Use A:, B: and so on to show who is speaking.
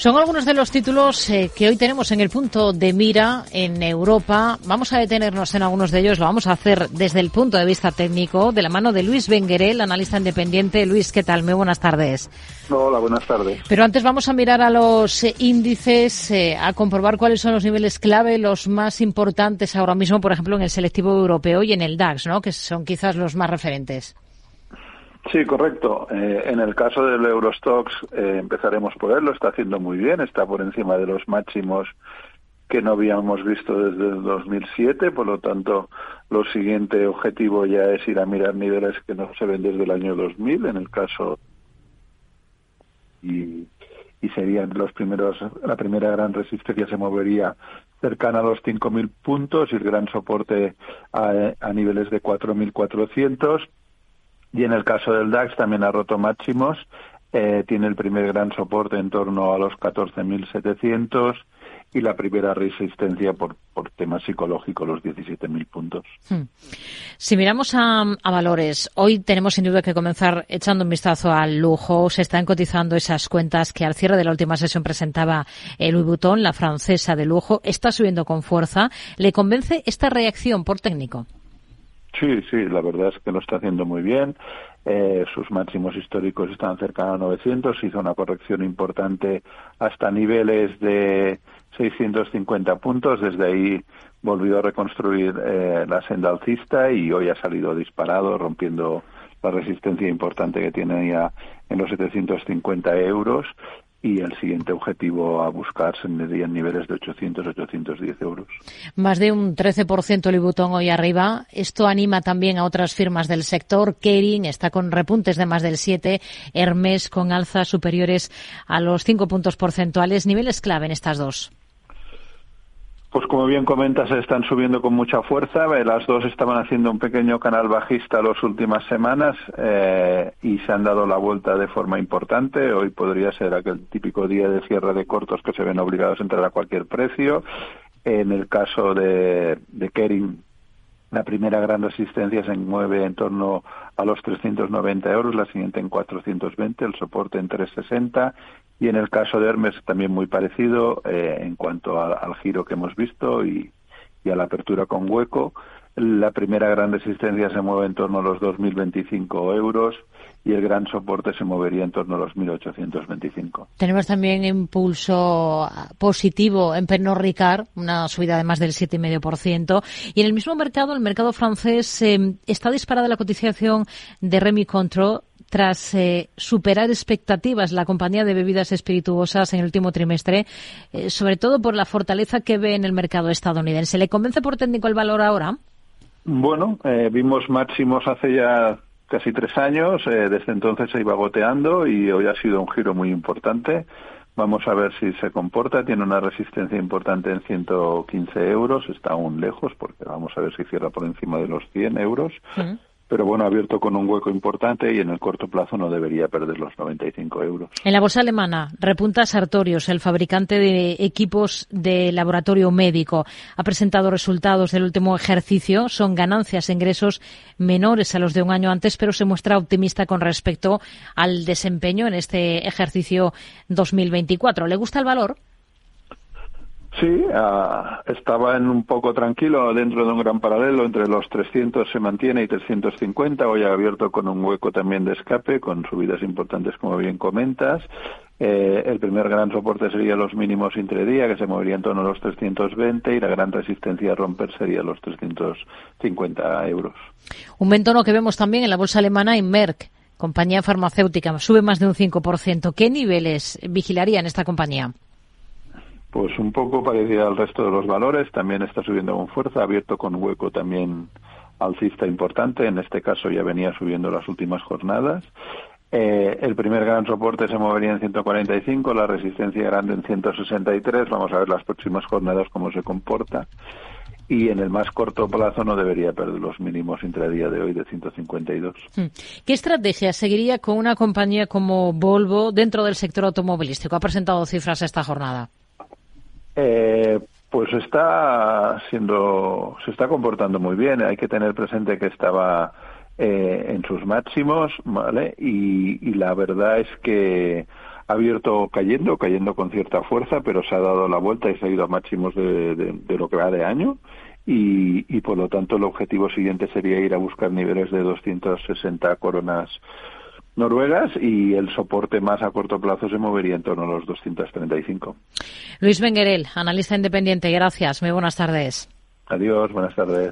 A: Son algunos de los títulos eh, que hoy tenemos en el punto de mira en Europa. Vamos a detenernos en algunos de ellos. Lo vamos a hacer desde el punto de vista técnico, de la mano de Luis Benguerel, analista independiente. Luis, ¿qué tal? Muy buenas tardes.
B: Hola, buenas tardes.
A: Pero antes vamos a mirar a los eh, índices, eh, a comprobar cuáles son los niveles clave, los más importantes ahora mismo, por ejemplo, en el selectivo europeo y en el DAX, ¿no? que son quizás los más referentes.
B: Sí, correcto. Eh, en el caso del Eurostox eh, empezaremos por él, lo está haciendo muy bien, está por encima de los máximos que no habíamos visto desde el 2007, por lo tanto, lo siguiente objetivo ya es ir a mirar niveles que no se ven desde el año 2000, en el caso y, serían los primeros, la primera gran resistencia se movería cercana a los 5.000 puntos y el gran soporte a, a niveles de 4.400 y en el caso del DAX también ha roto máximos, eh, tiene el primer gran soporte en torno a los 14.700 y la primera resistencia por, por temas psicológicos, los 17.000 puntos. Hmm.
A: Si miramos a, a, valores, hoy tenemos sin duda que comenzar echando un vistazo al lujo. Se están cotizando esas cuentas que al cierre de la última sesión presentaba el Louis Vuitton, la francesa de lujo. Está subiendo con fuerza. ¿Le convence esta reacción por técnico?
B: Sí, sí, la verdad es que lo está haciendo muy bien. Eh, sus máximos históricos están cerca a 900. Hizo una corrección importante hasta niveles de 650 puntos. Desde ahí volvió a reconstruir eh, la senda alcista y hoy ha salido disparado, rompiendo la resistencia importante que tiene ya en los 750 euros y el siguiente objetivo a buscar serían niveles de 800-810 euros.
A: Más de un 13% el Vuitton hoy arriba. Esto anima también a otras firmas del sector. Kering está con repuntes de más del 7, Hermes con alzas superiores a los 5 puntos porcentuales. Niveles clave en estas dos.
B: Pues como bien comentas, están subiendo con mucha fuerza. Eh, las dos estaban haciendo un pequeño canal bajista las últimas semanas eh, y se han dado la vuelta de forma importante. Hoy podría ser aquel típico día de cierre de cortos que se ven obligados a entrar a cualquier precio. En el caso de, de Kering, la primera gran resistencia se mueve en torno a los 390 euros, la siguiente en 420, el soporte en 360 y en el caso de Hermes también muy parecido eh, en cuanto al giro que hemos visto y, y, a la apertura con hueco. La primera gran resistencia se mueve en torno a los 2.025 euros y el gran soporte se movería en torno a los 1.825.
A: Tenemos también impulso positivo en Pernod Ricard, una subida de más del 7,5%. Y en el mismo mercado, el mercado francés, eh, está disparada la cotización de Remy Cointreau tras eh, superar expectativas la compañía de bebidas espirituosas en el último trimestre, eh, sobre todo por la fortaleza que ve en el mercado estadounidense. ¿Le convence por técnico el valor ahora?
B: Bueno, eh, vimos máximos hace ya casi tres años, desde entonces se iba goteando y hoy ha sido un giro muy importante. Vamos a ver si se comporta. Tiene una resistencia importante en 115 euros. Está aún lejos porque vamos a ver si cierra por encima de los 100 euros pero bueno, abierto con un hueco importante y en el corto plazo no debería perder los 95 euros.
A: En la bolsa alemana, repunta Sartorius, el fabricante de equipos de laboratorio médico. Ha presentado resultados del último ejercicio. Son ganancias e ingresos menores a los de un año antes, pero se muestra optimista con respecto al desempeño en este ejercicio 2024. ¿Le gusta el valor?
B: Sí, uh, estaba en un poco tranquilo dentro de un gran paralelo entre los 300 se mantiene y 350. Hoy ha abierto con un hueco también de escape, con subidas importantes como bien comentas. Eh, el primer gran soporte sería los mínimos intradía, que se movería en torno a los 320, y la gran resistencia a romper sería los 350 euros.
A: Un mentono que vemos también en la bolsa alemana en Merck, compañía farmacéutica, sube más de un 5%. ¿Qué niveles vigilaría en esta compañía?
B: Pues un poco parecida al resto de los valores, también está subiendo con fuerza, abierto con hueco también alcista importante, en este caso ya venía subiendo las últimas jornadas. Eh, el primer gran soporte se movería en 145, la resistencia grande en 163, vamos a ver las próximas jornadas cómo se comporta. Y en el más corto plazo no debería perder los mínimos intradía de hoy de 152. Hmm.
A: ¿Qué estrategia seguiría con una compañía como Volvo dentro del sector automovilístico? Ha presentado cifras esta jornada.
B: Eh, pues está siendo, se está comportando muy bien. Hay que tener presente que estaba eh, en sus máximos, ¿vale? Y, la verdad es que ha abierto cayendo, cayendo con cierta fuerza, pero se ha dado la vuelta y se ha ido a máximos de, de lo que va de año y, y por lo tanto el objetivo siguiente sería ir a buscar niveles de 260 coronas noruegas y el soporte más a corto plazo se movería en torno a los 235.
A: Luis Benguerel, analista independiente, gracias. Muy buenas tardes.
B: Adiós, buenas tardes.